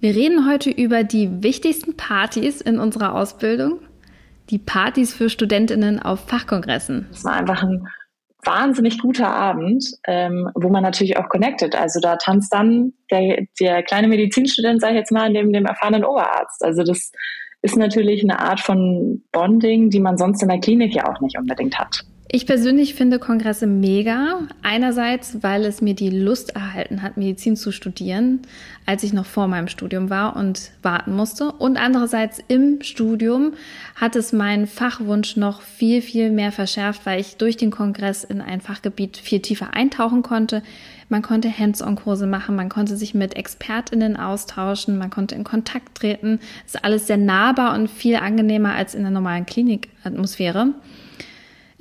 Wir reden heute über die wichtigsten Partys in unserer Ausbildung, die Partys für Studentinnen auf Fachkongressen. Es war einfach ein wahnsinnig guter Abend, ähm, wo man natürlich auch connected. Also da tanzt dann der, der kleine Medizinstudent, sage ich jetzt mal, neben dem erfahrenen Oberarzt. Also das ist natürlich eine Art von Bonding, die man sonst in der Klinik ja auch nicht unbedingt hat. Ich persönlich finde Kongresse mega. Einerseits, weil es mir die Lust erhalten hat, Medizin zu studieren, als ich noch vor meinem Studium war und warten musste. Und andererseits im Studium hat es meinen Fachwunsch noch viel, viel mehr verschärft, weil ich durch den Kongress in ein Fachgebiet viel tiefer eintauchen konnte. Man konnte Hands-on-Kurse machen, man konnte sich mit ExpertInnen austauschen, man konnte in Kontakt treten. Es ist alles sehr nahbar und viel angenehmer als in der normalen Klinikatmosphäre.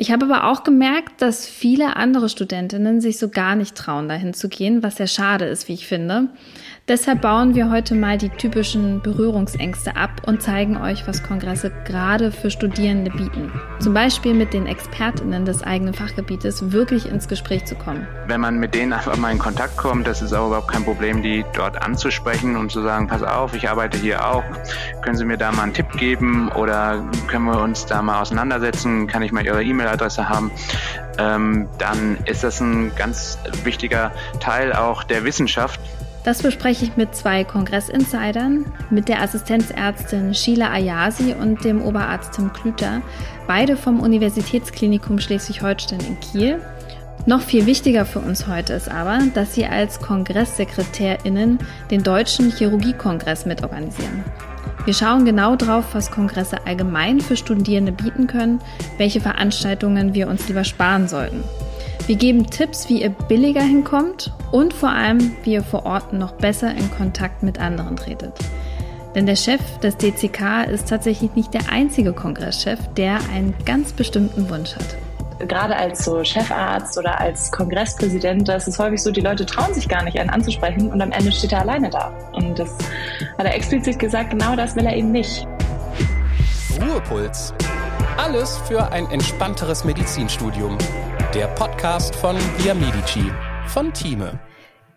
Ich habe aber auch gemerkt, dass viele andere Studentinnen sich so gar nicht trauen, dahin zu gehen, was sehr schade ist, wie ich finde. Deshalb bauen wir heute mal die typischen Berührungsängste ab und zeigen euch, was Kongresse gerade für Studierende bieten. Zum Beispiel mit den ExpertInnen des eigenen Fachgebietes wirklich ins Gespräch zu kommen. Wenn man mit denen einfach mal in Kontakt kommt, das ist auch überhaupt kein Problem, die dort anzusprechen und zu sagen, pass auf, ich arbeite hier auch, können Sie mir da mal einen Tipp geben oder können wir uns da mal auseinandersetzen, kann ich mal Ihre E-Mail-Adresse haben, ähm, dann ist das ein ganz wichtiger Teil auch der Wissenschaft, das bespreche ich mit zwei Kongressinsidern, mit der Assistenzärztin Sheila Ayasi und dem Oberarzt Tim Klüter, beide vom Universitätsklinikum Schleswig-Holstein in Kiel. Noch viel wichtiger für uns heute ist aber, dass sie als KongresssekretärInnen den Deutschen Chirurgiekongress mitorganisieren. Wir schauen genau drauf, was Kongresse allgemein für Studierende bieten können, welche Veranstaltungen wir uns lieber sparen sollten. Wir geben Tipps, wie ihr billiger hinkommt und vor allem, wie ihr vor Ort noch besser in Kontakt mit anderen tretet. Denn der Chef des DCK ist tatsächlich nicht der einzige Kongresschef, der einen ganz bestimmten Wunsch hat. Gerade als so Chefarzt oder als Kongresspräsident, da ist es häufig so, die Leute trauen sich gar nicht, einen anzusprechen und am Ende steht er alleine da. Und das hat er explizit gesagt, genau das will er eben nicht. Ruhepuls. Alles für ein entspannteres Medizinstudium der Podcast von Via Medici von Thieme.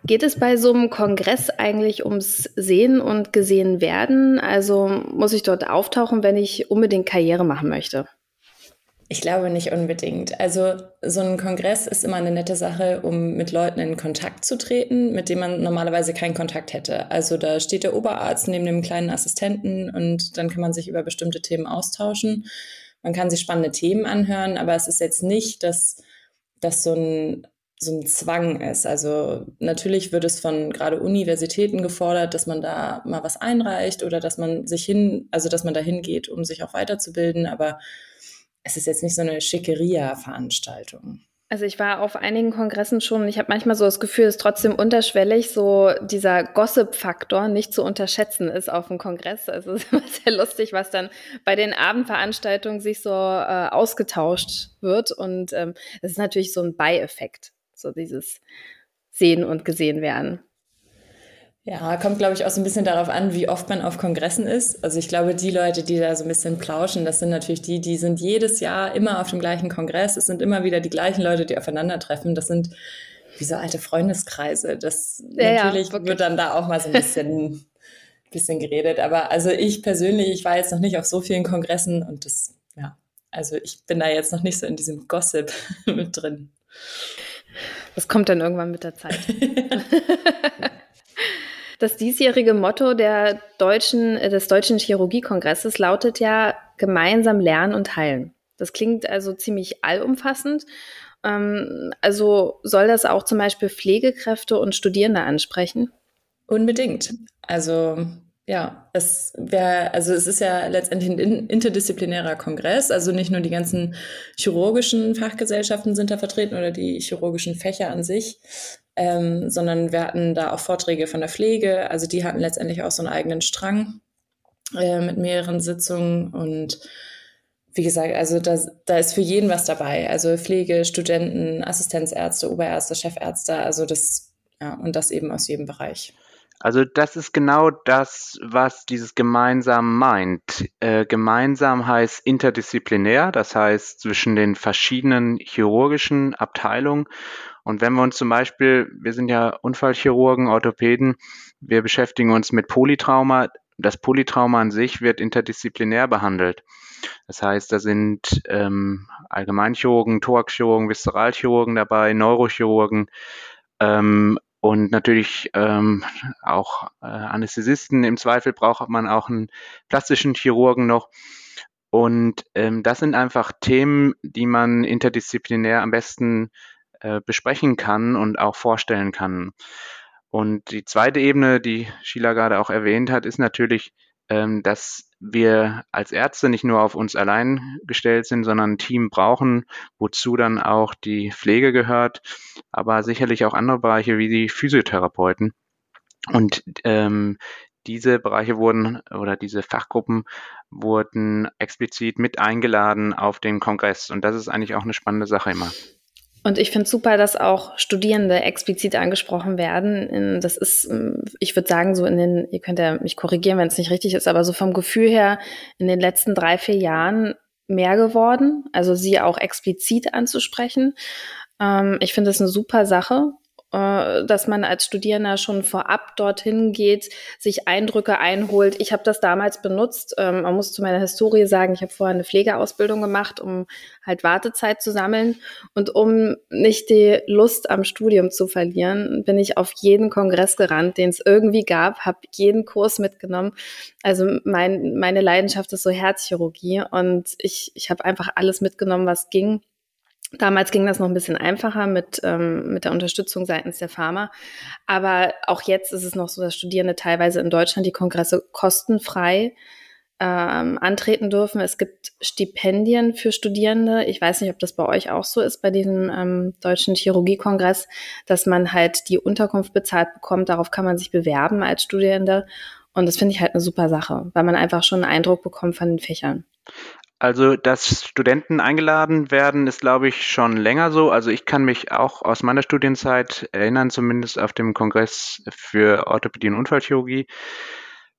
Geht es bei so einem Kongress eigentlich ums Sehen und gesehen werden? Also muss ich dort auftauchen, wenn ich unbedingt Karriere machen möchte? Ich glaube nicht unbedingt. Also so ein Kongress ist immer eine nette Sache, um mit Leuten in Kontakt zu treten, mit denen man normalerweise keinen Kontakt hätte. Also da steht der Oberarzt neben dem kleinen Assistenten und dann kann man sich über bestimmte Themen austauschen. Man kann sich spannende Themen anhören, aber es ist jetzt nicht, dass das so ein, so ein Zwang ist. Also natürlich wird es von gerade Universitäten gefordert, dass man da mal was einreicht oder dass man sich hin, also dass man da hingeht, um sich auch weiterzubilden, aber es ist jetzt nicht so eine Schickeria-Veranstaltung. Also ich war auf einigen Kongressen schon und ich habe manchmal so das Gefühl, dass trotzdem unterschwellig so dieser Gossip-Faktor nicht zu unterschätzen ist auf dem Kongress. Also es ist immer sehr lustig, was dann bei den Abendveranstaltungen sich so äh, ausgetauscht wird. Und ähm, es ist natürlich so ein Beieffekt, so dieses Sehen und gesehen werden. Ja, kommt, glaube ich, auch so ein bisschen darauf an, wie oft man auf Kongressen ist. Also ich glaube, die Leute, die da so ein bisschen plauschen, das sind natürlich die, die sind jedes Jahr immer auf dem gleichen Kongress. Es sind immer wieder die gleichen Leute, die aufeinandertreffen. Das sind wie so alte Freundeskreise. Das ja, natürlich ja, wird dann da auch mal so ein bisschen, bisschen geredet. Aber also ich persönlich, ich war jetzt noch nicht auf so vielen Kongressen und das, ja, also ich bin da jetzt noch nicht so in diesem Gossip mit drin. Das kommt dann irgendwann mit der Zeit. Das diesjährige Motto der deutschen, äh, des Deutschen Chirurgiekongresses lautet ja gemeinsam lernen und heilen. Das klingt also ziemlich allumfassend. Ähm, also soll das auch zum Beispiel Pflegekräfte und Studierende ansprechen? Unbedingt. Also ja, es wäre, also es ist ja letztendlich ein interdisziplinärer Kongress, also nicht nur die ganzen chirurgischen Fachgesellschaften sind da vertreten oder die chirurgischen Fächer an sich, ähm, sondern wir hatten da auch Vorträge von der Pflege. Also die hatten letztendlich auch so einen eigenen Strang äh, mit mehreren Sitzungen und wie gesagt, also da, da ist für jeden was dabei. Also Pflege, Studenten, Assistenzärzte, Oberärzte, Chefärzte, also das, ja, und das eben aus jedem Bereich. Also das ist genau das, was dieses gemeinsam meint. Äh, gemeinsam heißt interdisziplinär, das heißt zwischen den verschiedenen chirurgischen Abteilungen. Und wenn wir uns zum Beispiel, wir sind ja Unfallchirurgen, Orthopäden, wir beschäftigen uns mit Polytrauma. Das Polytrauma an sich wird interdisziplinär behandelt. Das heißt, da sind ähm, Allgemeinchirurgen, Thoraxchirurgen, Viszeralchirurgen dabei, Neurochirurgen, ähm, und natürlich ähm, auch äh, Anästhesisten. Im Zweifel braucht man auch einen plastischen Chirurgen noch. Und ähm, das sind einfach Themen, die man interdisziplinär am besten äh, besprechen kann und auch vorstellen kann. Und die zweite Ebene, die Sheila gerade auch erwähnt hat, ist natürlich, dass wir als Ärzte nicht nur auf uns allein gestellt sind, sondern ein Team brauchen, wozu dann auch die Pflege gehört, aber sicherlich auch andere Bereiche wie die Physiotherapeuten. Und ähm, diese Bereiche wurden oder diese Fachgruppen wurden explizit mit eingeladen auf den Kongress. Und das ist eigentlich auch eine spannende Sache immer. Und ich finde super, dass auch Studierende explizit angesprochen werden. Das ist, ähm, ich würde sagen, so in den, ihr könnt ja mich korrigieren, wenn es nicht richtig ist, aber so vom Gefühl her in den letzten drei, vier Jahren mehr geworden, also sie auch explizit anzusprechen. Ähm, ich finde das eine super Sache dass man als Studierender schon vorab dorthin geht, sich Eindrücke einholt. Ich habe das damals benutzt. Ähm, man muss zu meiner Historie sagen, ich habe vorher eine Pflegeausbildung gemacht, um halt Wartezeit zu sammeln. Und um nicht die Lust am Studium zu verlieren, bin ich auf jeden Kongress gerannt, den es irgendwie gab, habe jeden Kurs mitgenommen. Also mein, meine Leidenschaft ist so Herzchirurgie und ich, ich habe einfach alles mitgenommen, was ging Damals ging das noch ein bisschen einfacher mit, ähm, mit der Unterstützung seitens der Pharma. Aber auch jetzt ist es noch so, dass Studierende teilweise in Deutschland die Kongresse kostenfrei ähm, antreten dürfen. Es gibt Stipendien für Studierende. Ich weiß nicht, ob das bei euch auch so ist, bei diesem ähm, deutschen Chirurgiekongress, dass man halt die Unterkunft bezahlt bekommt. Darauf kann man sich bewerben als Studierende. Und das finde ich halt eine super Sache, weil man einfach schon einen Eindruck bekommt von den Fächern. Also, dass Studenten eingeladen werden, ist, glaube ich, schon länger so. Also ich kann mich auch aus meiner Studienzeit erinnern, zumindest auf dem Kongress für Orthopädie und Unfallchirurgie,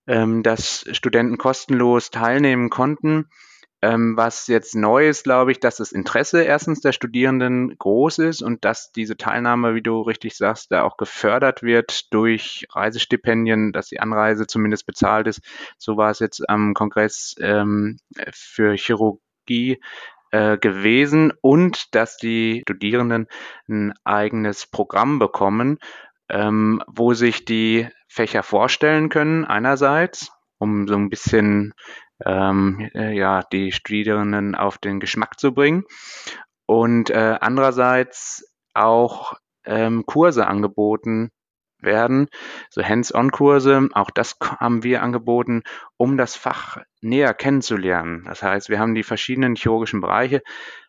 ähm, dass Studenten kostenlos teilnehmen konnten. Ähm, was jetzt neu ist, glaube ich, dass das Interesse erstens der Studierenden groß ist und dass diese Teilnahme, wie du richtig sagst, da auch gefördert wird durch Reisestipendien, dass die Anreise zumindest bezahlt ist. So war es jetzt am Kongress ähm, für Chirurgie äh, gewesen und dass die Studierenden ein eigenes Programm bekommen, ähm, wo sich die Fächer vorstellen können einerseits, um so ein bisschen ähm, äh, ja, die Studierenden auf den Geschmack zu bringen. Und äh, andererseits auch ähm, Kurse angeboten werden, so Hands-on-Kurse, auch das haben wir angeboten, um das Fach näher kennenzulernen. Das heißt, wir haben die verschiedenen chirurgischen Bereiche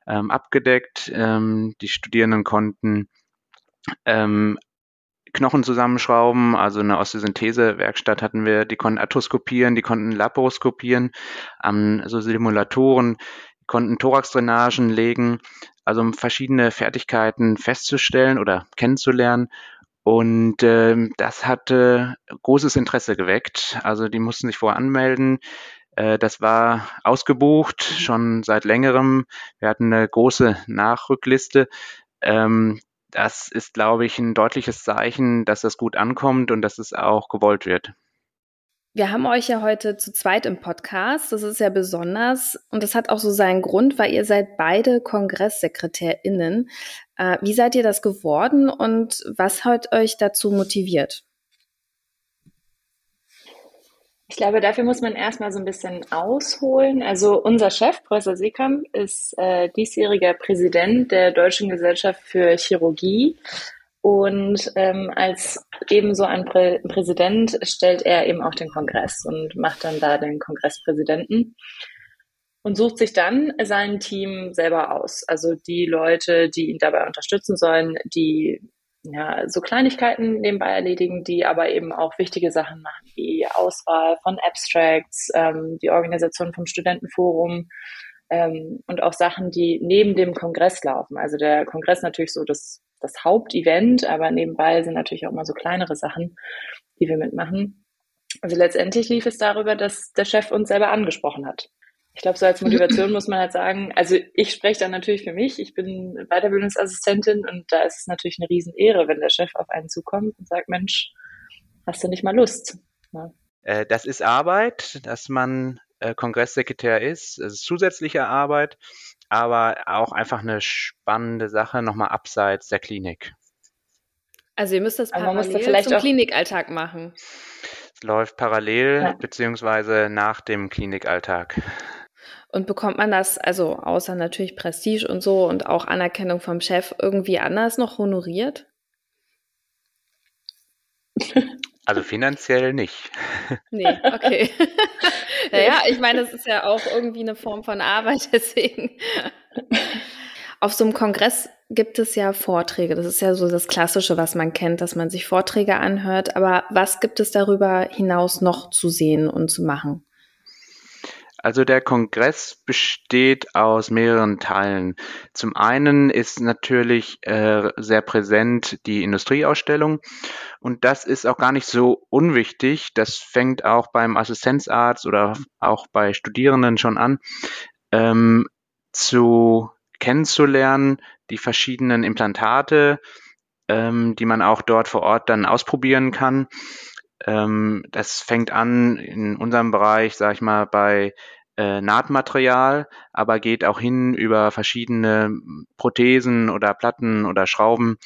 ähm, abgedeckt. Ähm, die Studierenden konnten ähm, Knochen zusammenschrauben, also eine Osteosynthese-Werkstatt hatten wir, die konnten Arthroskopieren, die konnten Laparoskopieren, ähm, so Simulatoren, konnten Thoraxdrainagen legen, also um verschiedene Fertigkeiten festzustellen oder kennenzulernen. Und ähm, das hatte großes Interesse geweckt. Also die mussten sich vorher anmelden. Äh, das war ausgebucht schon seit längerem. Wir hatten eine große Nachrückliste. Ähm, das ist, glaube ich, ein deutliches Zeichen, dass das gut ankommt und dass es auch gewollt wird. Wir haben euch ja heute zu zweit im Podcast. Das ist ja besonders und das hat auch so seinen Grund, weil ihr seid beide KongresssekretärInnen. Äh, wie seid ihr das geworden und was hat euch dazu motiviert? Ich glaube, dafür muss man erstmal so ein bisschen ausholen. Also unser Chef, Professor Seekamp, ist äh, diesjähriger Präsident der Deutschen Gesellschaft für Chirurgie. Und ähm, als ebenso ein Prä Präsident stellt er eben auch den Kongress und macht dann da den Kongresspräsidenten und sucht sich dann sein Team selber aus. Also die Leute, die ihn dabei unterstützen sollen, die ja, so Kleinigkeiten nebenbei erledigen, die aber eben auch wichtige Sachen machen, wie Auswahl von Abstracts, ähm, die Organisation vom Studentenforum ähm, und auch Sachen, die neben dem Kongress laufen. Also der Kongress natürlich so das, das Hauptevent, aber nebenbei sind natürlich auch immer so kleinere Sachen, die wir mitmachen. Also letztendlich lief es darüber, dass der Chef uns selber angesprochen hat. Ich glaube, so als Motivation muss man halt sagen, also ich spreche dann natürlich für mich, ich bin Weiterbildungsassistentin und da ist es natürlich eine Riesenehre, wenn der Chef auf einen zukommt und sagt, Mensch, hast du nicht mal Lust? Äh, das ist Arbeit, dass man äh, Kongresssekretär ist. Es ist zusätzliche Arbeit, aber auch einfach eine spannende Sache, nochmal abseits der Klinik. Also ihr müsst das parallel zum Klinikalltag machen. Es läuft parallel ja. beziehungsweise nach dem Klinikalltag. Und bekommt man das, also außer natürlich Prestige und so und auch Anerkennung vom Chef, irgendwie anders noch honoriert? Also finanziell nicht. Nee, okay. naja, ich meine, es ist ja auch irgendwie eine Form von Arbeit, deswegen. Auf so einem Kongress gibt es ja Vorträge. Das ist ja so das Klassische, was man kennt, dass man sich Vorträge anhört. Aber was gibt es darüber hinaus noch zu sehen und zu machen? Also der Kongress besteht aus mehreren Teilen. Zum einen ist natürlich äh, sehr präsent die Industrieausstellung und das ist auch gar nicht so unwichtig. Das fängt auch beim Assistenzarzt oder auch bei Studierenden schon an, ähm, zu kennenzulernen, die verschiedenen Implantate, ähm, die man auch dort vor Ort dann ausprobieren kann. Ähm, das fängt an in unserem Bereich, sag ich mal, bei äh, Nahtmaterial, aber geht auch hin über verschiedene Prothesen oder Platten oder Schrauben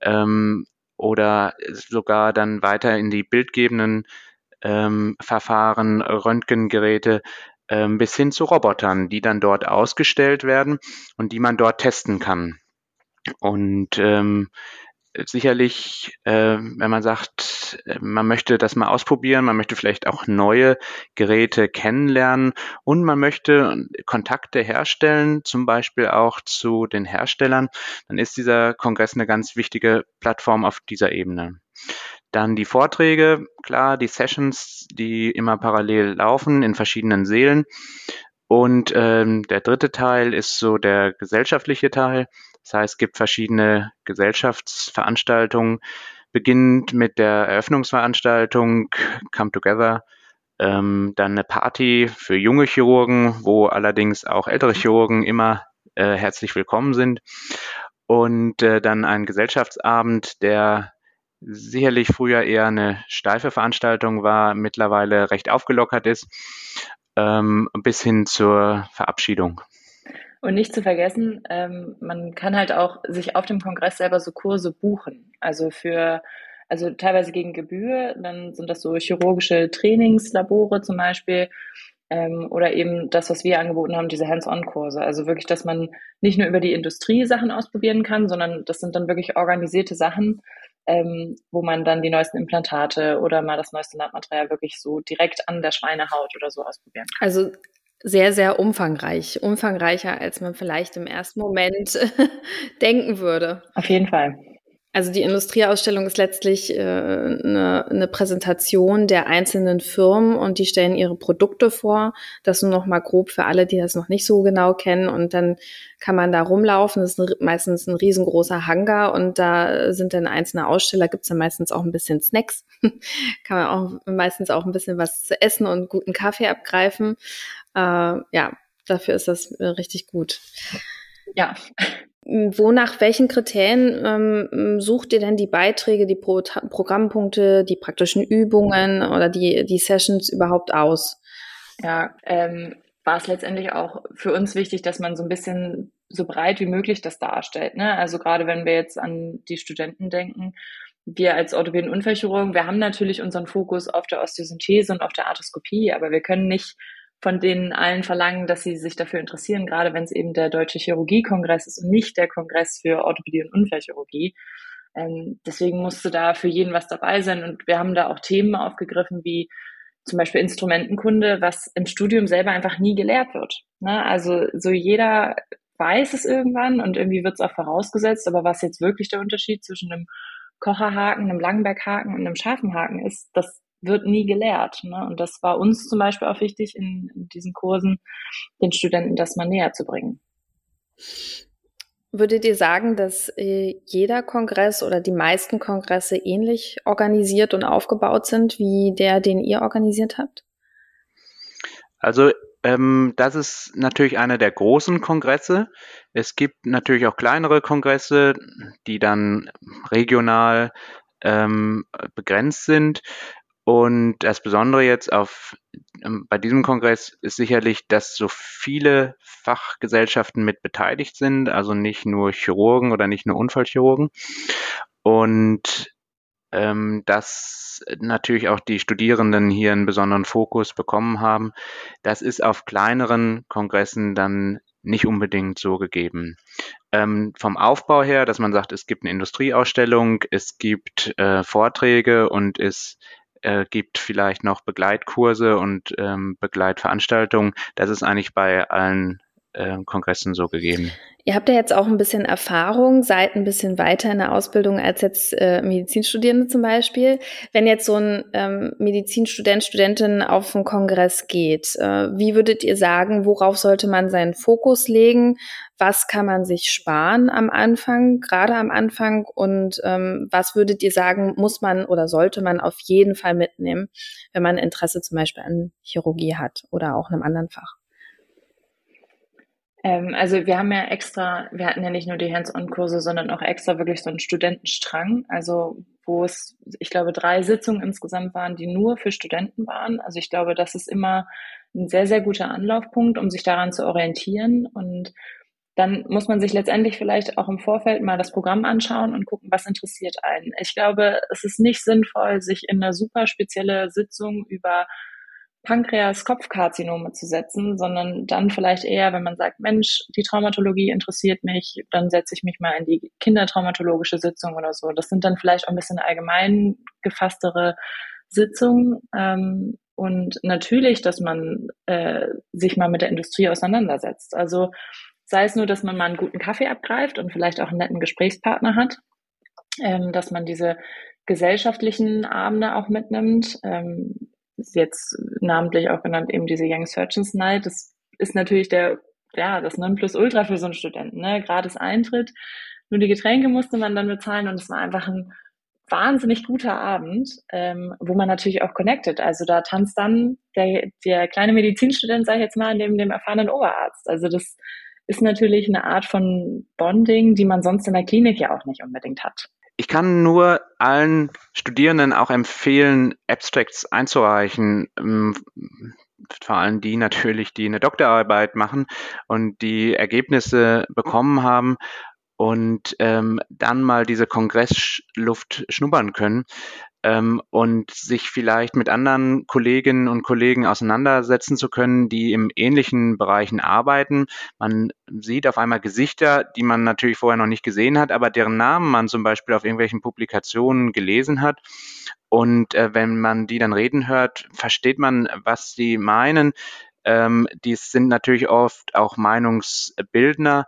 ähm, oder sogar dann weiter in die bildgebenden ähm, Verfahren, Röntgengeräte ähm, bis hin zu Robotern, die dann dort ausgestellt werden und die man dort testen kann. Und ähm, sicherlich, äh, wenn man sagt, äh, man möchte das mal ausprobieren, man möchte vielleicht auch neue Geräte kennenlernen und man möchte Kontakte herstellen, zum Beispiel auch zu den Herstellern, dann ist dieser Kongress eine ganz wichtige Plattform auf dieser Ebene. Dann die Vorträge, klar, die Sessions, die immer parallel laufen in verschiedenen Seelen. Und ähm, der dritte Teil ist so der gesellschaftliche Teil. Das heißt, es gibt verschiedene Gesellschaftsveranstaltungen, beginnend mit der Eröffnungsveranstaltung Come Together, ähm, dann eine Party für junge Chirurgen, wo allerdings auch ältere Chirurgen immer äh, herzlich willkommen sind. Und äh, dann ein Gesellschaftsabend, der sicherlich früher eher eine steife Veranstaltung war, mittlerweile recht aufgelockert ist, ähm, bis hin zur Verabschiedung. Und nicht zu vergessen, ähm, man kann halt auch sich auf dem Kongress selber so Kurse buchen. Also für, also teilweise gegen Gebühr, dann sind das so chirurgische Trainingslabore zum Beispiel. Ähm, oder eben das, was wir angeboten haben, diese Hands-on-Kurse. Also wirklich, dass man nicht nur über die Industrie Sachen ausprobieren kann, sondern das sind dann wirklich organisierte Sachen, ähm, wo man dann die neuesten Implantate oder mal das neueste Nahtmaterial wirklich so direkt an der Schweinehaut oder so ausprobieren kann. Also sehr, sehr umfangreich. Umfangreicher, als man vielleicht im ersten Moment denken würde. Auf jeden Fall. Also die Industrieausstellung ist letztlich äh, eine, eine Präsentation der einzelnen Firmen und die stellen ihre Produkte vor. Das nur noch mal grob für alle, die das noch nicht so genau kennen. Und dann kann man da rumlaufen. Das ist ein, meistens ein riesengroßer Hangar und da sind dann einzelne Aussteller. Gibt's dann meistens auch ein bisschen Snacks. kann man auch meistens auch ein bisschen was zu essen und guten Kaffee abgreifen. Äh, ja, dafür ist das äh, richtig gut. Ja. Wo nach welchen Kriterien ähm, sucht ihr denn die Beiträge, die Pro Programmpunkte, die praktischen Übungen oder die, die Sessions überhaupt aus? Ja, ähm, war es letztendlich auch für uns wichtig, dass man so ein bisschen so breit wie möglich das darstellt. Ne? Also gerade wenn wir jetzt an die Studenten denken, wir als Orthopäden Unfallchirurgen, wir haben natürlich unseren Fokus auf der Osteosynthese und auf der Arthroskopie, aber wir können nicht von denen allen verlangen, dass sie sich dafür interessieren, gerade wenn es eben der Deutsche Chirurgiekongress ist und nicht der Kongress für Orthopädie und Unfallchirurgie. Ähm, deswegen musste da für jeden was dabei sein und wir haben da auch Themen aufgegriffen wie zum Beispiel Instrumentenkunde, was im Studium selber einfach nie gelehrt wird. Ne? Also so jeder weiß es irgendwann und irgendwie wird es auch vorausgesetzt, aber was jetzt wirklich der Unterschied zwischen einem Kocherhaken, einem Langenberghaken und einem scharfen Haken ist, das wird nie gelehrt. Ne? Und das war uns zum Beispiel auch wichtig, in, in diesen Kursen den Studenten das mal näher zu bringen. Würdet ihr sagen, dass äh, jeder Kongress oder die meisten Kongresse ähnlich organisiert und aufgebaut sind wie der, den ihr organisiert habt? Also ähm, das ist natürlich einer der großen Kongresse. Es gibt natürlich auch kleinere Kongresse, die dann regional ähm, begrenzt sind. Und das Besondere jetzt auf, ähm, bei diesem Kongress ist sicherlich, dass so viele Fachgesellschaften mit beteiligt sind, also nicht nur Chirurgen oder nicht nur Unfallchirurgen. Und ähm, dass natürlich auch die Studierenden hier einen besonderen Fokus bekommen haben. Das ist auf kleineren Kongressen dann nicht unbedingt so gegeben. Ähm, vom Aufbau her, dass man sagt, es gibt eine Industrieausstellung, es gibt äh, Vorträge und es äh, gibt vielleicht noch Begleitkurse und ähm, Begleitveranstaltungen. Das ist eigentlich bei allen äh, Kongressen so gegeben. Ihr habt ja jetzt auch ein bisschen Erfahrung, seid ein bisschen weiter in der Ausbildung als jetzt äh, Medizinstudierende zum Beispiel. Wenn jetzt so ein ähm, Medizinstudent, Studentin auf einen Kongress geht, äh, wie würdet ihr sagen, worauf sollte man seinen Fokus legen? Was kann man sich sparen am Anfang, gerade am Anfang? Und ähm, was würdet ihr sagen, muss man oder sollte man auf jeden Fall mitnehmen, wenn man Interesse zum Beispiel an Chirurgie hat oder auch einem anderen Fach? Ähm, also wir haben ja extra, wir hatten ja nicht nur die Hands-on-Kurse, sondern auch extra wirklich so einen Studentenstrang, also wo es, ich glaube, drei Sitzungen insgesamt waren, die nur für Studenten waren. Also ich glaube, das ist immer ein sehr, sehr guter Anlaufpunkt, um sich daran zu orientieren. Und dann muss man sich letztendlich vielleicht auch im Vorfeld mal das Programm anschauen und gucken, was interessiert einen. Ich glaube, es ist nicht sinnvoll, sich in eine super spezielle Sitzung über Pankreas-Kopfkarzinome zu setzen, sondern dann vielleicht eher, wenn man sagt, Mensch, die Traumatologie interessiert mich, dann setze ich mich mal in die kindertraumatologische Sitzung oder so. Das sind dann vielleicht auch ein bisschen allgemein gefasstere Sitzungen. Ähm, und natürlich, dass man äh, sich mal mit der Industrie auseinandersetzt. Also sei es nur, dass man mal einen guten Kaffee abgreift und vielleicht auch einen netten Gesprächspartner hat, ähm, dass man diese gesellschaftlichen Abende auch mitnimmt. Ähm, jetzt namentlich auch genannt eben diese Young Surgeons Night. Das ist natürlich der, ja, das Nonplusultra für so einen Studenten, ne? Gratis Eintritt. Nur die Getränke musste man dann bezahlen und es war einfach ein wahnsinnig guter Abend, ähm, wo man natürlich auch connected. Also da tanzt dann der, der kleine Medizinstudent, sage ich jetzt mal, neben dem erfahrenen Oberarzt. Also das ist natürlich eine Art von Bonding, die man sonst in der Klinik ja auch nicht unbedingt hat. Ich kann nur allen Studierenden auch empfehlen, Abstracts einzureichen. Ähm, vor allem die natürlich, die eine Doktorarbeit machen und die Ergebnisse bekommen haben und ähm, dann mal diese Kongressluft schnuppern können ähm, und sich vielleicht mit anderen Kolleginnen und Kollegen auseinandersetzen zu können, die im ähnlichen Bereichen arbeiten. Man sieht auf einmal Gesichter, die man natürlich vorher noch nicht gesehen hat, aber deren Namen man zum Beispiel auf irgendwelchen Publikationen gelesen hat. Und äh, wenn man die dann reden hört, versteht man, was sie meinen. Ähm, die sind natürlich oft auch Meinungsbildner.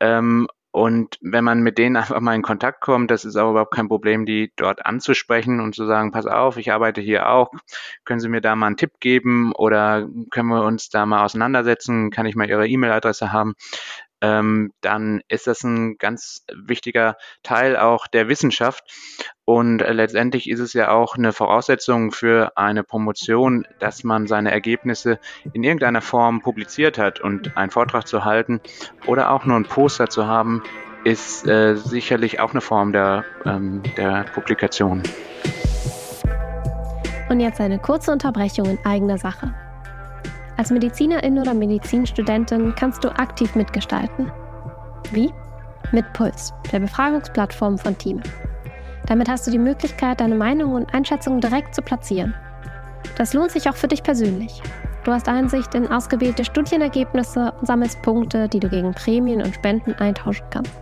Ähm, und wenn man mit denen einfach mal in Kontakt kommt, das ist auch überhaupt kein Problem, die dort anzusprechen und zu sagen, pass auf, ich arbeite hier auch, können Sie mir da mal einen Tipp geben oder können wir uns da mal auseinandersetzen, kann ich mal Ihre E-Mail-Adresse haben ähm, dann ist das ein ganz wichtiger Teil auch der Wissenschaft. Und äh, letztendlich ist es ja auch eine Voraussetzung für eine Promotion, dass man seine Ergebnisse in irgendeiner Form publiziert hat und einen Vortrag zu halten oder auch nur ein Poster zu haben, ist äh, sicherlich auch eine Form der, ähm, der Publikation. Und jetzt eine kurze Unterbrechung in eigener Sache. Als Medizinerin oder Medizinstudentin kannst du aktiv mitgestalten. Wie? Mit Puls, der Befragungsplattform von Team. Damit hast du die Möglichkeit, deine Meinung und Einschätzungen direkt zu platzieren. Das lohnt sich auch für dich persönlich. Du hast Einsicht in ausgewählte Studienergebnisse und sammelst Punkte, die du gegen Prämien und Spenden eintauschen kannst.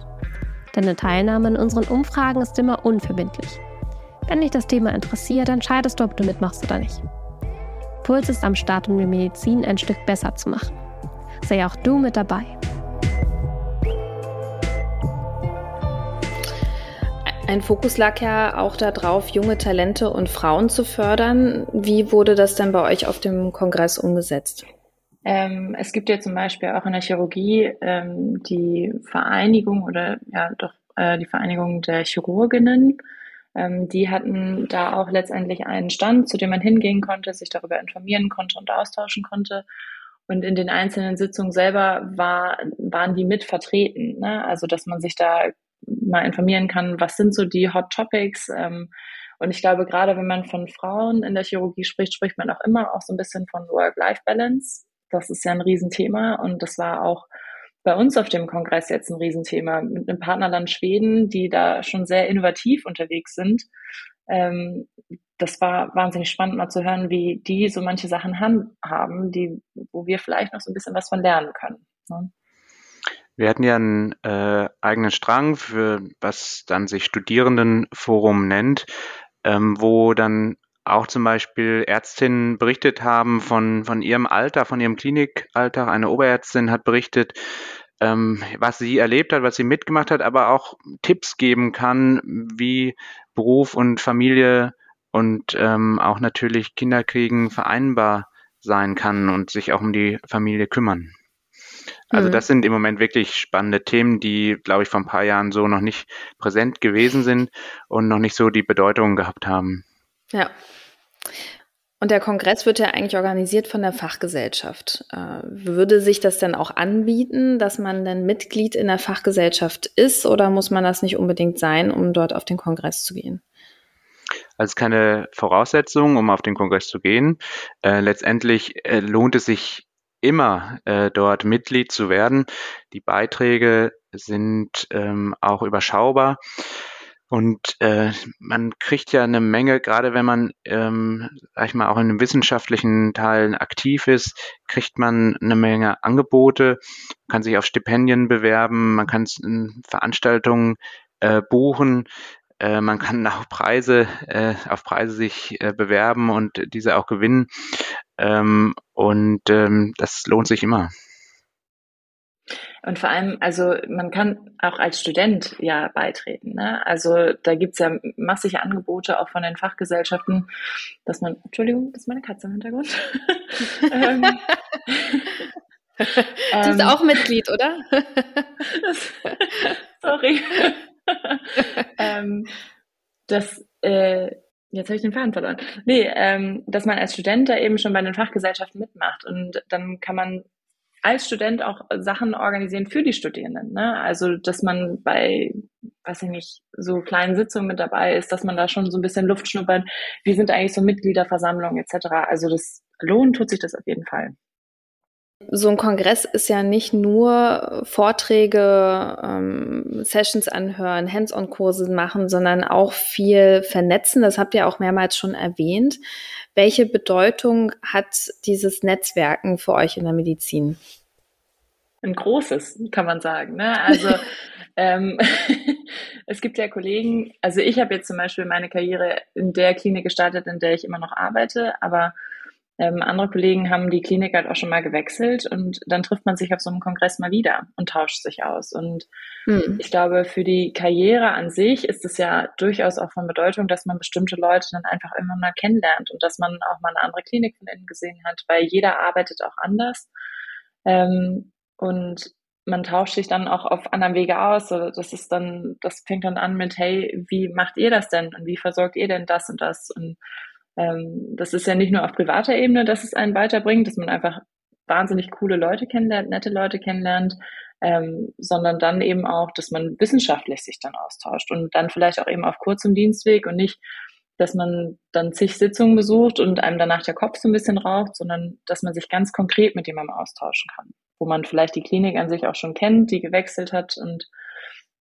Deine Teilnahme in unseren Umfragen ist immer unverbindlich. Wenn dich das Thema interessiert, entscheidest du, ob du mitmachst oder nicht. Puls ist am Start, um die Medizin ein Stück besser zu machen. Sei auch du mit dabei. Ein Fokus lag ja auch darauf, junge Talente und Frauen zu fördern. Wie wurde das denn bei euch auf dem Kongress umgesetzt? Ähm, es gibt ja zum Beispiel auch in der Chirurgie ähm, die Vereinigung oder ja doch äh, die Vereinigung der Chirurginnen. Ähm, die hatten da auch letztendlich einen Stand, zu dem man hingehen konnte, sich darüber informieren konnte und austauschen konnte. Und in den einzelnen Sitzungen selber war, waren die mit vertreten. Ne? Also, dass man sich da mal informieren kann, was sind so die Hot Topics. Ähm, und ich glaube, gerade wenn man von Frauen in der Chirurgie spricht, spricht man auch immer auch so ein bisschen von Work-Life-Balance. Das ist ja ein Riesenthema und das war auch bei uns auf dem Kongress jetzt ein Riesenthema mit einem Partnerland Schweden, die da schon sehr innovativ unterwegs sind. Ähm, das war wahnsinnig spannend mal zu hören, wie die so manche Sachen haben, die, wo wir vielleicht noch so ein bisschen was von lernen können. Ne? Wir hatten ja einen äh, eigenen Strang für was dann sich Studierendenforum nennt, ähm, wo dann auch zum Beispiel Ärztinnen berichtet haben von, von ihrem Alter, von ihrem Klinikalltag. Eine Oberärztin hat berichtet, ähm, was sie erlebt hat, was sie mitgemacht hat, aber auch Tipps geben kann, wie Beruf und Familie und ähm, auch natürlich Kinderkriegen vereinbar sein kann und sich auch um die Familie kümmern. Also mhm. das sind im Moment wirklich spannende Themen, die, glaube ich, vor ein paar Jahren so noch nicht präsent gewesen sind und noch nicht so die Bedeutung gehabt haben. Ja. Und der Kongress wird ja eigentlich organisiert von der Fachgesellschaft. Äh, würde sich das denn auch anbieten, dass man dann Mitglied in der Fachgesellschaft ist oder muss man das nicht unbedingt sein, um dort auf den Kongress zu gehen? Also keine Voraussetzung, um auf den Kongress zu gehen. Äh, letztendlich äh, lohnt es sich immer, dort Mitglied zu werden. Die Beiträge sind ähm, auch überschaubar. Und äh, man kriegt ja eine Menge, gerade wenn man, ähm, sag ich mal, auch in den wissenschaftlichen Teilen aktiv ist, kriegt man eine Menge Angebote, man kann sich auf Stipendien bewerben, man kann Veranstaltungen äh, buchen, äh, man kann auch Preise, äh, auf Preise sich äh, bewerben und diese auch gewinnen. Ähm, und ähm, das lohnt sich immer. Und vor allem, also man kann auch als Student ja beitreten. Ne? Also da gibt's ja massige Angebote auch von den Fachgesellschaften, dass man, Entschuldigung, das ist meine Katze im Hintergrund. ähm, du bist ähm, auch Mitglied, oder? sorry. ähm, das, äh, jetzt habe ich den Faden verloren. Nee, ähm, dass man als Student da eben schon bei den Fachgesellschaften mitmacht und dann kann man als Student auch Sachen organisieren für die Studierenden. Ne? Also, dass man bei, weiß ich nicht, so kleinen Sitzungen mit dabei ist, dass man da schon so ein bisschen Luft schnuppert. Wie sind eigentlich so Mitgliederversammlungen etc. Also, das lohnt tut sich das auf jeden Fall. So ein Kongress ist ja nicht nur Vorträge, ähm, Sessions anhören, Hands-on-Kurse machen, sondern auch viel vernetzen. Das habt ihr auch mehrmals schon erwähnt. Welche Bedeutung hat dieses Netzwerken für euch in der Medizin? Ein großes, kann man sagen. Ne? Also ähm, es gibt ja Kollegen, also ich habe jetzt zum Beispiel meine Karriere in der Klinik gestartet, in der ich immer noch arbeite, aber ähm, andere Kollegen haben die Klinik halt auch schon mal gewechselt und dann trifft man sich auf so einem Kongress mal wieder und tauscht sich aus. Und hm. ich glaube, für die Karriere an sich ist es ja durchaus auch von Bedeutung, dass man bestimmte Leute dann einfach immer mal kennenlernt und dass man auch mal eine andere Klinik von innen gesehen hat, weil jeder arbeitet auch anders. Ähm, und man tauscht sich dann auch auf anderen Wege aus. Das ist dann, das fängt dann an mit, hey, wie macht ihr das denn? Und wie versorgt ihr denn das und das? Und ähm, das ist ja nicht nur auf privater Ebene, dass es einen weiterbringt, dass man einfach wahnsinnig coole Leute kennenlernt, nette Leute kennenlernt, ähm, sondern dann eben auch, dass man wissenschaftlich sich dann austauscht und dann vielleicht auch eben auf kurzem Dienstweg und nicht, dass man dann zig Sitzungen besucht und einem danach der Kopf so ein bisschen raucht, sondern dass man sich ganz konkret mit jemandem austauschen kann, wo man vielleicht die Klinik an sich auch schon kennt, die gewechselt hat und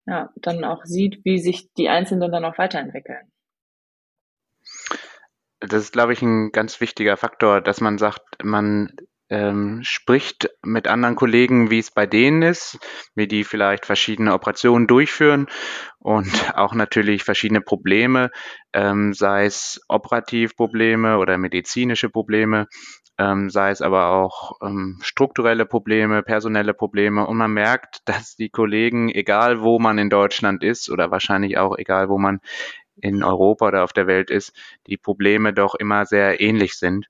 ja, dann auch sieht, wie sich die Einzelnen dann auch weiterentwickeln das ist, glaube ich, ein ganz wichtiger Faktor, dass man sagt, man ähm, spricht mit anderen Kollegen, wie es bei denen ist, wie die vielleicht verschiedene Operationen durchführen und auch natürlich verschiedene Probleme, ähm, sei es Operativprobleme oder medizinische Probleme, ähm, sei es aber auch ähm, strukturelle Probleme, personelle Probleme. Und man merkt, dass die Kollegen, egal wo man in Deutschland ist oder wahrscheinlich auch egal wo man in Europa oder auf der Welt ist, die Probleme doch immer sehr ähnlich sind.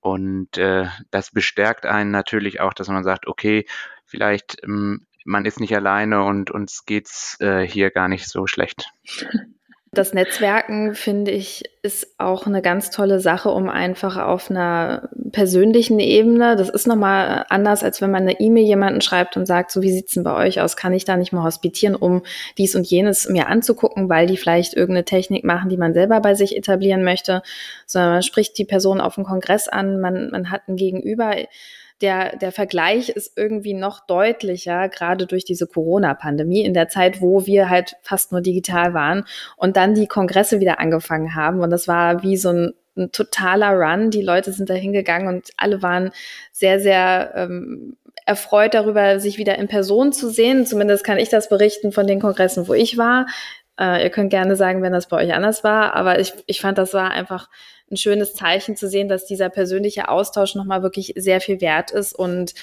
Und äh, das bestärkt einen natürlich auch, dass man sagt, okay, vielleicht ähm, man ist nicht alleine und uns geht's äh, hier gar nicht so schlecht. Das Netzwerken, finde ich, ist auch eine ganz tolle Sache, um einfach auf einer persönlichen Ebene, das ist nochmal anders, als wenn man eine E-Mail jemanden schreibt und sagt, so wie sieht's denn bei euch aus? Kann ich da nicht mal hospitieren, um dies und jenes mir anzugucken, weil die vielleicht irgendeine Technik machen, die man selber bei sich etablieren möchte, sondern man spricht die Person auf dem Kongress an, man, man hat ein Gegenüber der, der Vergleich ist irgendwie noch deutlicher, gerade durch diese Corona-Pandemie, in der Zeit, wo wir halt fast nur digital waren und dann die Kongresse wieder angefangen haben. Und das war wie so ein, ein totaler Run. Die Leute sind da hingegangen und alle waren sehr, sehr ähm, erfreut darüber, sich wieder in Person zu sehen. Zumindest kann ich das berichten von den Kongressen, wo ich war. Äh, ihr könnt gerne sagen, wenn das bei euch anders war, aber ich, ich fand, das war einfach ein schönes Zeichen zu sehen, dass dieser persönliche Austausch nochmal wirklich sehr viel wert ist und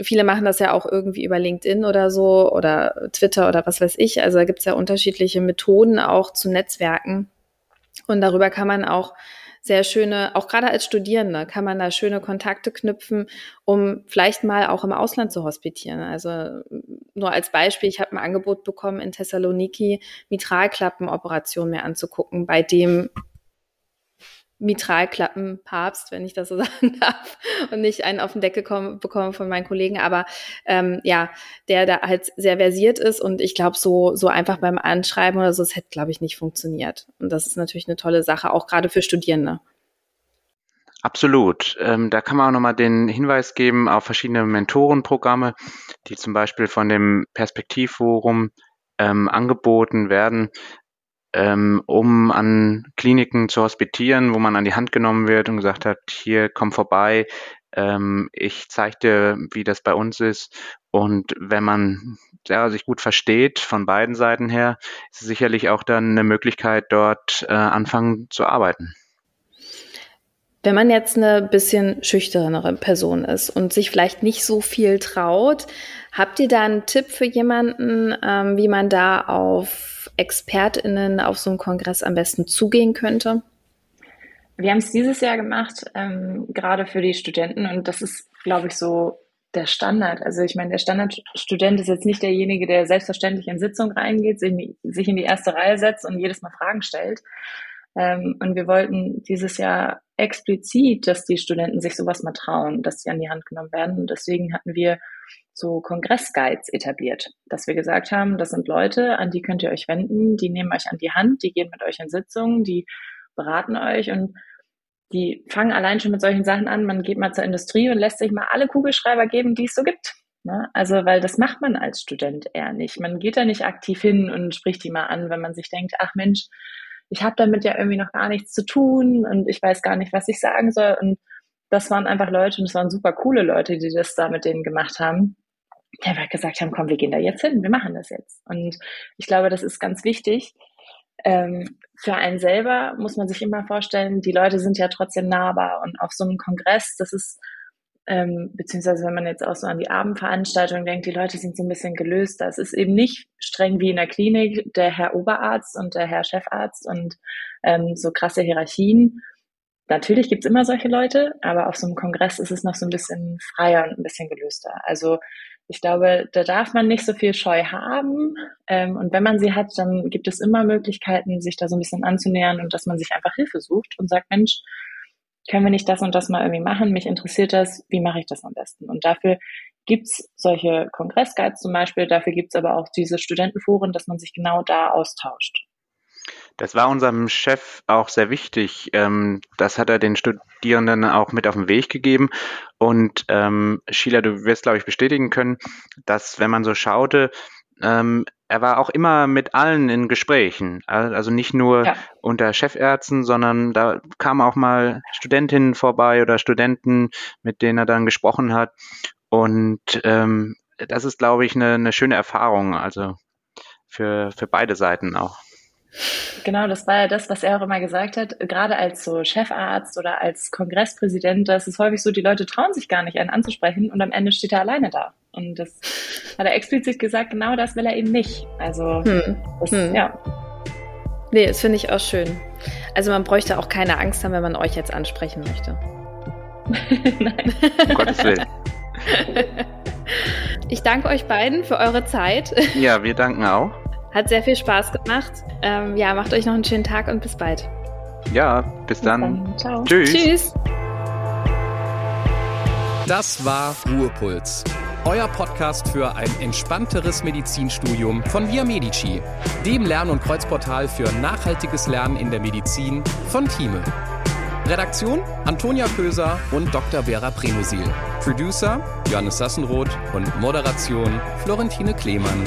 viele machen das ja auch irgendwie über LinkedIn oder so oder Twitter oder was weiß ich. Also da gibt es ja unterschiedliche Methoden auch zu Netzwerken. Und darüber kann man auch sehr schöne, auch gerade als Studierende, kann man da schöne Kontakte knüpfen, um vielleicht mal auch im Ausland zu hospitieren. Also nur als Beispiel, ich habe ein Angebot bekommen, in Thessaloniki Mitralklappenoperationen mir anzugucken, bei dem Mitralklappenpapst, wenn ich das so sagen darf, und nicht einen auf den Deckel kommen, bekommen von meinen Kollegen, aber ähm, ja, der da halt sehr versiert ist und ich glaube, so, so einfach beim Anschreiben oder so, es hätte, glaube ich, nicht funktioniert. Und das ist natürlich eine tolle Sache, auch gerade für Studierende. Absolut. Ähm, da kann man auch nochmal den Hinweis geben auf verschiedene Mentorenprogramme, die zum Beispiel von dem Perspektivforum ähm, angeboten werden ähm, um an Kliniken zu hospitieren, wo man an die Hand genommen wird und gesagt hat, hier komm vorbei, ähm, ich zeige dir, wie das bei uns ist. Und wenn man ja, sich gut versteht von beiden Seiten her, ist es sicherlich auch dann eine Möglichkeit, dort äh, anfangen zu arbeiten. Wenn man jetzt eine bisschen schüchternere Person ist und sich vielleicht nicht so viel traut, habt ihr da einen Tipp für jemanden, ähm, wie man da auf ExpertInnen auf so einen Kongress am besten zugehen könnte? Wir haben es dieses Jahr gemacht, ähm, gerade für die Studenten und das ist, glaube ich, so der Standard. Also ich meine, der Standardstudent ist jetzt nicht derjenige, der selbstverständlich in Sitzung reingeht, sich in die erste Reihe setzt und jedes Mal Fragen stellt. Ähm, und wir wollten dieses Jahr explizit, dass die Studenten sich sowas mal trauen, dass sie an die Hand genommen werden. Und deswegen hatten wir so Kongressguides etabliert, dass wir gesagt haben, das sind Leute, an die könnt ihr euch wenden, die nehmen euch an die Hand, die gehen mit euch in Sitzungen, die beraten euch und die fangen allein schon mit solchen Sachen an. Man geht mal zur Industrie und lässt sich mal alle Kugelschreiber geben, die es so gibt. Ne? Also, weil das macht man als Student eher nicht. Man geht da nicht aktiv hin und spricht die mal an, wenn man sich denkt, ach Mensch, ich habe damit ja irgendwie noch gar nichts zu tun und ich weiß gar nicht, was ich sagen soll. Und das waren einfach Leute und es waren super coole Leute, die das da mit denen gemacht haben die einfach gesagt haben, komm, wir gehen da jetzt hin, wir machen das jetzt. Und ich glaube, das ist ganz wichtig. Ähm, für einen selber muss man sich immer vorstellen, die Leute sind ja trotzdem nahbar und auf so einem Kongress, das ist, ähm, beziehungsweise wenn man jetzt auch so an die Abendveranstaltung denkt, die Leute sind so ein bisschen gelöst. Das ist eben nicht streng wie in der Klinik der Herr Oberarzt und der Herr Chefarzt und ähm, so krasse Hierarchien. Natürlich gibt's immer solche Leute, aber auf so einem Kongress ist es noch so ein bisschen freier und ein bisschen gelöster. Also ich glaube, da darf man nicht so viel Scheu haben. Ähm, und wenn man sie hat, dann gibt es immer Möglichkeiten, sich da so ein bisschen anzunähern und dass man sich einfach Hilfe sucht und sagt, Mensch, können wir nicht das und das mal irgendwie machen? Mich interessiert das. Wie mache ich das am besten? Und dafür gibt's solche Kongressguides zum Beispiel. Dafür gibt's aber auch diese Studentenforen, dass man sich genau da austauscht. Das war unserem Chef auch sehr wichtig. Ähm, das hat er den Studierenden auch mit auf den Weg gegeben. Und ähm, Sheila, du wirst, glaube ich, bestätigen können, dass wenn man so schaute, ähm, er war auch immer mit allen in Gesprächen. Also nicht nur ja. unter Chefärzten, sondern da kamen auch mal Studentinnen vorbei oder Studenten, mit denen er dann gesprochen hat. Und ähm, das ist, glaube ich, eine, eine schöne Erfahrung, also für, für beide Seiten auch. Genau, das war ja das, was er auch immer gesagt hat. Gerade als so Chefarzt oder als Kongresspräsident, das ist häufig so, die Leute trauen sich gar nicht, einen anzusprechen und am Ende steht er alleine da. Und das hat er explizit gesagt, genau das will er eben nicht. Also, hm. Das, hm. ja. Nee, das finde ich auch schön. Also man bräuchte auch keine Angst haben, wenn man euch jetzt ansprechen möchte. Nein. Um Gottes Willen. Ich danke euch beiden für eure Zeit. Ja, wir danken auch. Hat sehr viel Spaß gemacht. Ähm, ja, macht euch noch einen schönen Tag und bis bald. Ja, bis, bis dann. dann. Ciao. Tschüss. Tschüss. Das war Ruhepuls. Euer Podcast für ein entspannteres Medizinstudium von Via Medici, dem Lern- und Kreuzportal für nachhaltiges Lernen in der Medizin von Thieme. Redaktion Antonia Köser und Dr. Vera Premusil. Producer Johannes Sassenroth und Moderation Florentine Klemann.